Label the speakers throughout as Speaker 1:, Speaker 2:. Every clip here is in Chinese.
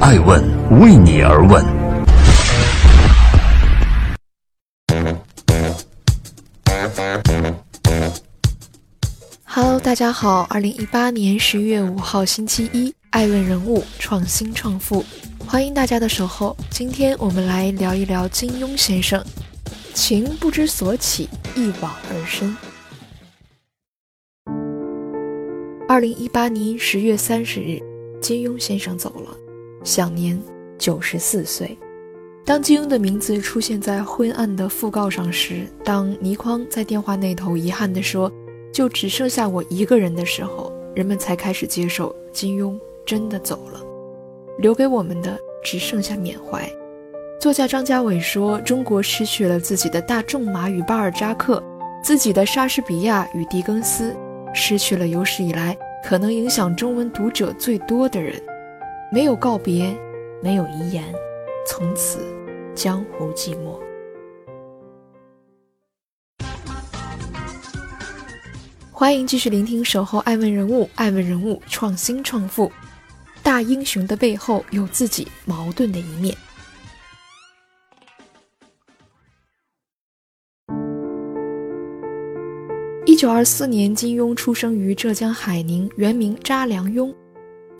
Speaker 1: 爱问为你而问。
Speaker 2: Hello，大家好，二零一八年十一月五号星期一，爱问人物创新创富，欢迎大家的守候。今天我们来聊一聊金庸先生。情不知所起，一往而深。二零一八年十月三十日，金庸先生走了，享年九十四岁。当金庸的名字出现在昏暗的讣告上时，当倪匡在电话那头遗憾地说：“就只剩下我一个人”的时候，人们才开始接受金庸真的走了，留给我们的只剩下缅怀。作家张家伟说：“中国失去了自己的大仲马与巴尔扎克，自己的莎士比亚与狄更斯，失去了有史以来可能影响中文读者最多的人。没有告别，没有遗言，从此江湖寂寞。”欢迎继续聆听《守候爱问人物》，爱问人物创新创富，大英雄的背后有自己矛盾的一面。一九二四年，金庸出生于浙江海宁，原名查良镛。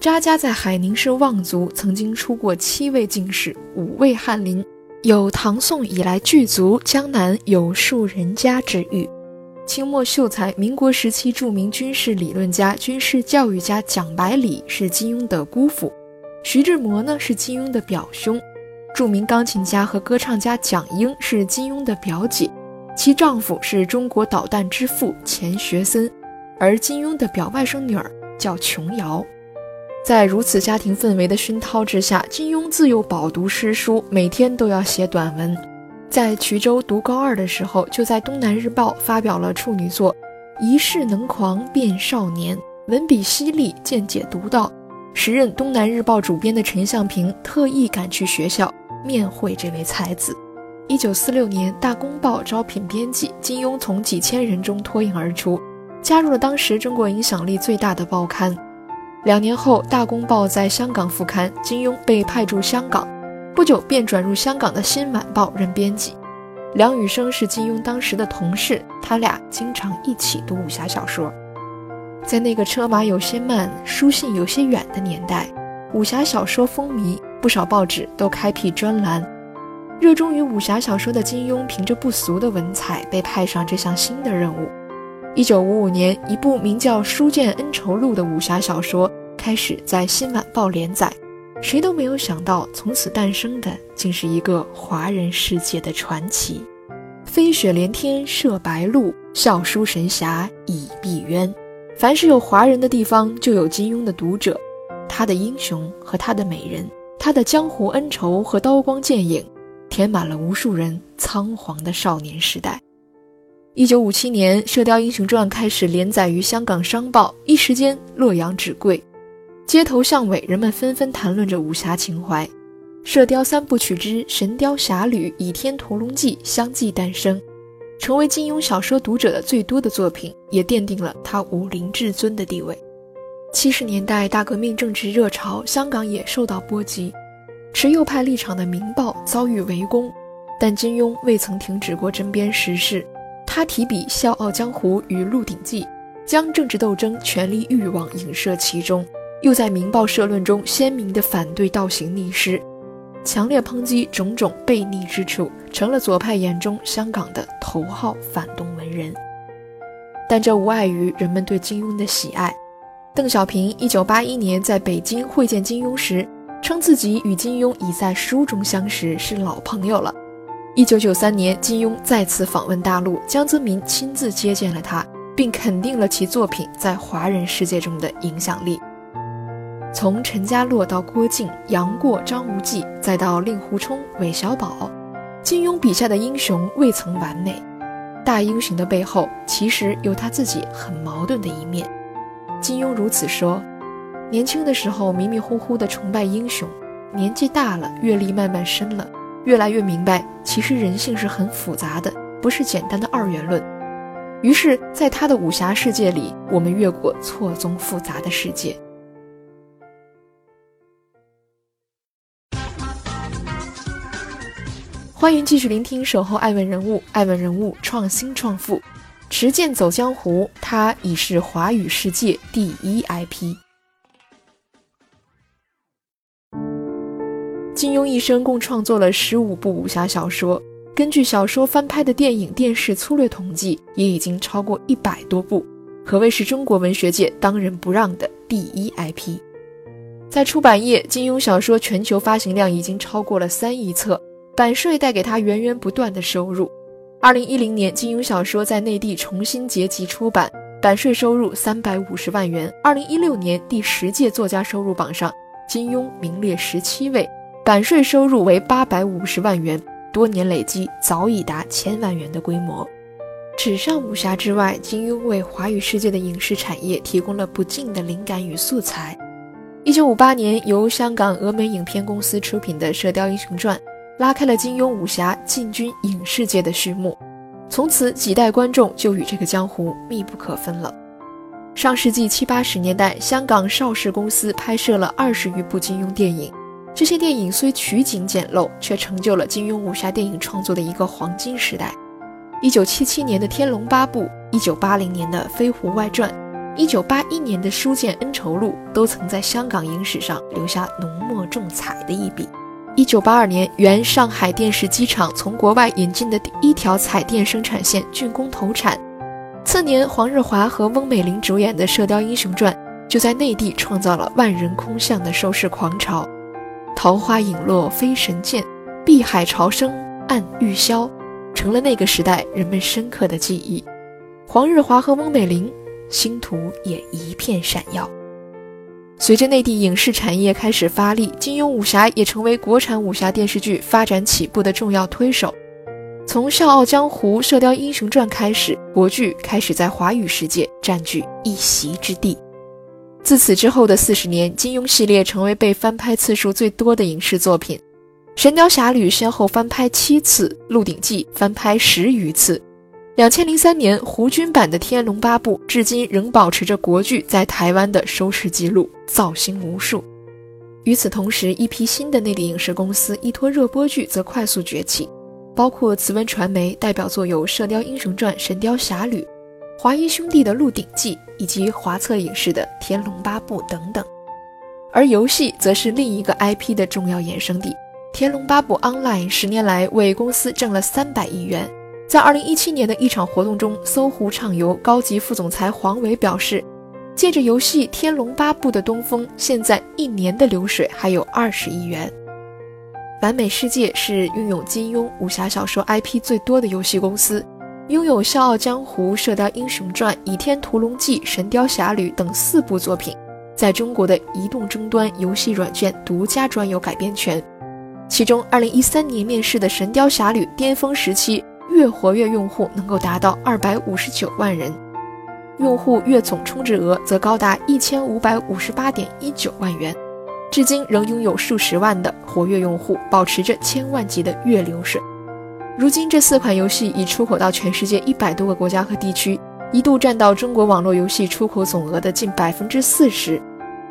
Speaker 2: 查家在海宁是望族，曾经出过七位进士，五位翰林，有唐宋以来巨族，江南有数人家之誉。清末秀才，民国时期著名军事理论家、军事教育家蒋百里是金庸的姑父，徐志摩呢是金庸的表兄，著名钢琴家和歌唱家蒋英是金庸的表姐。其丈夫是中国导弹之父钱学森，而金庸的表外甥女儿叫琼瑶。在如此家庭氛围的熏陶之下，金庸自幼饱读诗书，每天都要写短文。在衢州读高二的时候，就在《东南日报》发表了处女作《一世能狂变少年》，文笔犀利，见解独到。时任《东南日报》主编的陈向平特意赶去学校面会这位才子。一九四六年，《大公报》招聘编辑，金庸从几千人中脱颖而出，加入了当时中国影响力最大的报刊。两年后，《大公报》在香港复刊，金庸被派驻香港，不久便转入香港的《新晚报》任编辑。梁羽生是金庸当时的同事，他俩经常一起读武侠小说。在那个车马有些慢、书信有些远的年代，武侠小说风靡，不少报纸都开辟专栏。热衷于武侠小说的金庸，凭着不俗的文采，被派上这项新的任务。一九五五年，一部名叫《书剑恩仇录》的武侠小说开始在《新晚报》连载。谁都没有想到，从此诞生的竟是一个华人世界的传奇。飞雪连天射白鹿，笑书神侠倚碧鸳。凡是有华人的地方，就有金庸的读者。他的英雄和他的美人，他的江湖恩仇和刀光剑影。填满了无数人仓皇的少年时代。一九五七年，《射雕英雄传》开始连载于香港商报，一时间洛阳纸贵，街头巷尾人们纷纷谈论着武侠情怀。《射雕三部曲》之《神雕侠侣》《倚天屠龙记》相继诞生，成为金庸小说读者的最多的作品，也奠定了他武林至尊的地位。七十年代大革命正值热潮，香港也受到波及。持右派立场的《明报》遭遇围攻，但金庸未曾停止过针砭时事。他提笔《笑傲江湖》与《鹿鼎记》，将政治斗争、权力欲望影射其中，又在《明报》社论中鲜明地反对倒行逆施，强烈抨击种种悖逆之处，成了左派眼中香港的头号反动文人。但这无碍于人们对金庸的喜爱。邓小平1981年在北京会见金庸时。称自己与金庸已在书中相识，是老朋友了。一九九三年，金庸再次访问大陆，江泽民亲自接见了他，并肯定了其作品在华人世界中的影响力。从陈家洛到郭靖、杨过、张无忌，再到令狐冲、韦小宝，金庸笔下的英雄未曾完美。大英雄的背后，其实有他自己很矛盾的一面。金庸如此说。年轻的时候迷迷糊糊的崇拜英雄，年纪大了，阅历慢慢深了，越来越明白其实人性是很复杂的不是简单的二元论。于是在他的武侠世界里我们越过错综复杂的世界。欢迎继续聆听守候爱问人物爱问人物创新创富持剑走江湖他已是华语世界第一 ip 金庸一生共创作了十五部武侠小说，根据小说翻拍的电影、电视粗略统计，也已经超过一百多部，可谓是中国文学界当仁不让的第一 IP。在出版业，金庸小说全球发行量已经超过了三亿册。版税带给他源源不断的收入。二零一零年，金庸小说在内地重新结集出版，版税收入三百五十万元。二零一六年第十届作家收入榜上，金庸名列十七位，版税收入为八百五十万元，多年累积早已达千万元的规模。纸上武侠之外，金庸为华语世界的影视产业提供了不尽的灵感与素材。一九五八年，由香港峨眉影片公司出品的《射雕英雄传》。拉开了金庸武侠进军影视界的序幕，从此几代观众就与这个江湖密不可分了。上世纪七八十年代，香港邵氏公司拍摄了二十余部金庸电影，这些电影虽取景简陋，却成就了金庸武侠电影创作的一个黄金时代。一九七七年的《天龙八部》，一九八零年的《飞狐外传》，一九八一年的《书剑恩仇录》，都曾在香港影史上留下浓墨重彩的一笔。一九八二年，原上海电视机厂从国外引进的第一条彩电生产线竣工投产。次年，黄日华和翁美玲主演的《射雕英雄传》就在内地创造了万人空巷的收视狂潮。桃花影落飞神剑，碧海潮生暗玉箫，成了那个时代人们深刻的记忆。黄日华和翁美玲星途也一片闪耀。随着内地影视产业开始发力，金庸武侠也成为国产武侠电视剧发展起步的重要推手。从《笑傲江湖》《射雕英雄传》开始，国剧开始在华语世界占据一席之地。自此之后的四十年，金庸系列成为被翻拍次数最多的影视作品，《神雕侠侣》先后翻拍七次，《鹿鼎记》翻拍十余次。两千零三年，胡军版的《天龙八部》至今仍保持着国剧在台湾的收视记录，造星无数。与此同时，一批新的内地影视公司依托热播剧则快速崛起，包括慈文传媒代表作有《射雕英雄传》《神雕侠侣》，华谊兄弟的《鹿鼎记》，以及华策影视的《天龙八部》等等。而游戏则是另一个 IP 的重要衍生地，《天龙八部 Online》十年来为公司挣了三百亿元。在二零一七年的一场活动中，搜狐畅游高级副总裁黄伟表示，借着游戏《天龙八部》的东风，现在一年的流水还有二十亿元。完美世界是拥有金庸武侠小说 IP 最多的游戏公司，拥有《笑傲江湖》《射雕英雄传》《倚天屠龙记》《神雕侠侣》等四部作品，在中国的移动终端游戏软件独家专有改编权。其中，二零一三年面世的《神雕侠侣》巅峰时期。月活跃用户能够达到二百五十九万人，用户月总充值额则高达一千五百五十八点一九万元，至今仍拥有数十万的活跃用户，保持着千万级的月流水。如今，这四款游戏已出口到全世界一百多个国家和地区，一度占到中国网络游戏出口总额的近百分之四十。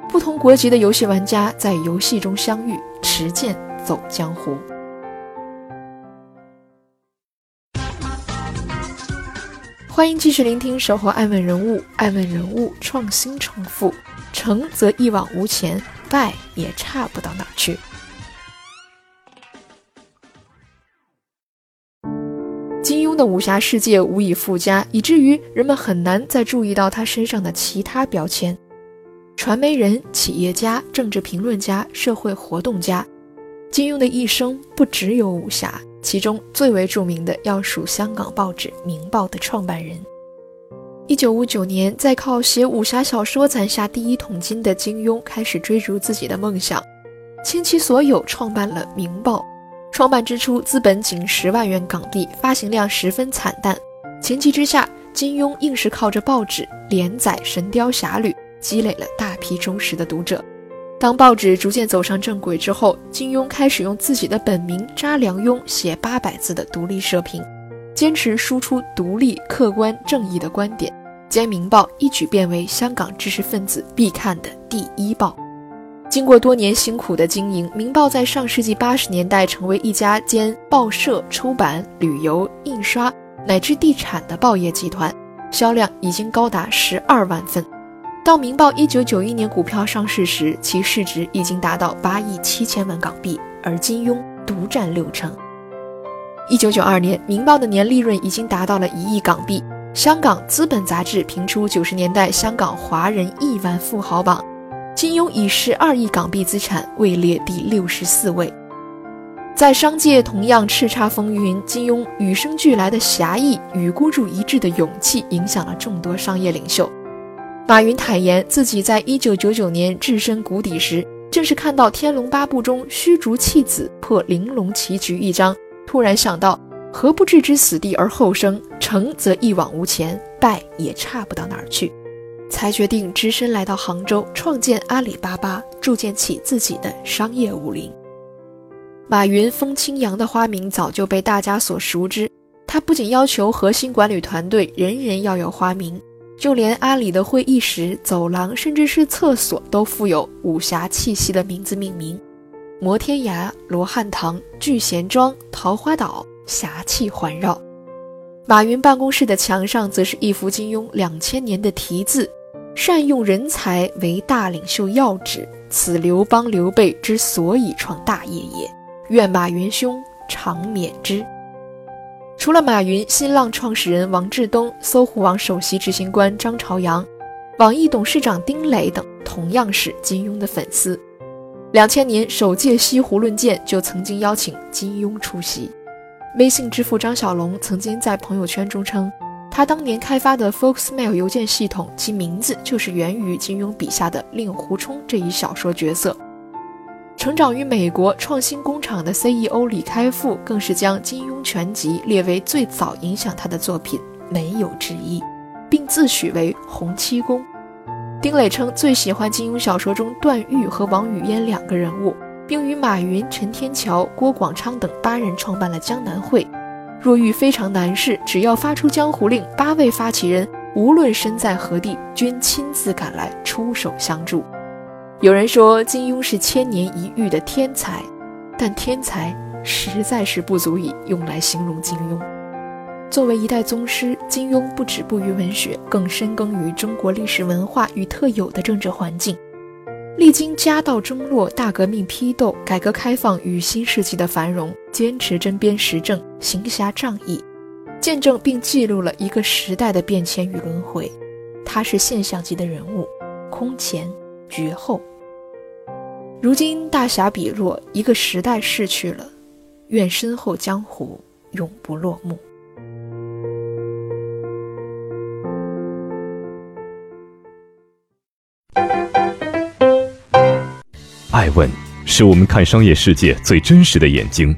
Speaker 2: 不同国籍的游戏玩家在游戏中相遇，持剑走江湖。欢迎继续聆听《守候爱问人物》，爱问人物创新重复，成则一往无前，败也差不到哪去。的武侠世界无以复加，以至于人们很难再注意到他身上的其他标签：传媒人、企业家、政治评论家、社会活动家。金庸的一生不只有武侠。其中最为著名的要数香港报纸《明报》的创办人。一九五九年，在靠写武侠小说攒下第一桶金的金庸，开始追逐自己的梦想，倾其所有创办了《明报》。创办之初，资本仅十万元港币，发行量十分惨淡。情急之下，金庸硬是靠着报纸连载《神雕侠侣》，积累了大批忠实的读者。当报纸逐渐走上正轨之后，金庸开始用自己的本名查良镛写八百字的独立社评，坚持输出独立、客观、正义的观点，将《明报》一举变为香港知识分子必看的第一报。经过多年辛苦的经营，《明报》在上世纪八十年代成为一家兼报社、出版、旅游、印刷乃至地产的报业集团，销量已经高达十二万份。到《明报》一九九一年股票上市时，其市值已经达到八亿七千万港币，而金庸独占六成。一九九二年，《明报》的年利润已经达到了一亿港币。香港资本杂志评出九十年代香港华人亿万富豪榜。金庸以十二亿港币资产位列第六十四位，在商界同样叱咤风云。金庸与生俱来的侠义与孤注一掷的勇气，影响了众多商业领袖。马云坦言，自己在一九九九年置身谷底时，正是看到《天龙八部》中虚竹弃子破玲珑棋局一章，突然想到，何不置之死地而后生？成则一往无前，败也差不到哪儿去。才决定只身来到杭州，创建阿里巴巴，铸建起自己的商业武林。马云风清扬的花名早就被大家所熟知。他不仅要求核心管理团队人人要有花名，就连阿里的会议室、走廊，甚至是厕所，都富有武侠气息的名字命名：摩天崖、罗汉堂、聚贤庄、桃花岛，侠气环绕。马云办公室的墙上，则是一幅金庸两千年的题字。善用人才为大领袖要旨，此刘邦刘备之所以创大业也。愿马云兄长免之。除了马云，新浪创始人王志东、搜狐网首席执行官张朝阳、网易董事长丁磊等，同样是金庸的粉丝。两千年首届西湖论剑就曾经邀请金庸出席。微信之父张小龙曾经在朋友圈中称。他当年开发的 Foxmail 邮件系统，其名字就是源于金庸笔下的令狐冲这一小说角色。成长于美国创新工厂的 CEO 李开复，更是将金庸全集列为最早影响他的作品，没有之一，并自诩为洪七公。丁磊称最喜欢金庸小说中段誉和王语嫣两个人物，并与马云、陈天桥、郭广昌等八人创办了江南会。若遇非常难事，只要发出江湖令，八位发起人无论身在何地，均亲自赶来出手相助。有人说金庸是千年一遇的天才，但天才实在是不足以用来形容金庸。作为一代宗师，金庸不止步于文学，更深耕于中国历史文化与特有的政治环境。历经家道中落、大革命批斗、改革开放与新世纪的繁荣，坚持针砭时政、行侠仗义，见证并记录了一个时代的变迁与轮回。他是现象级的人物，空前绝后。如今大侠笔落，一个时代逝去了，愿身后江湖永不落幕。
Speaker 1: 爱问是我们看商业世界最真实的眼睛，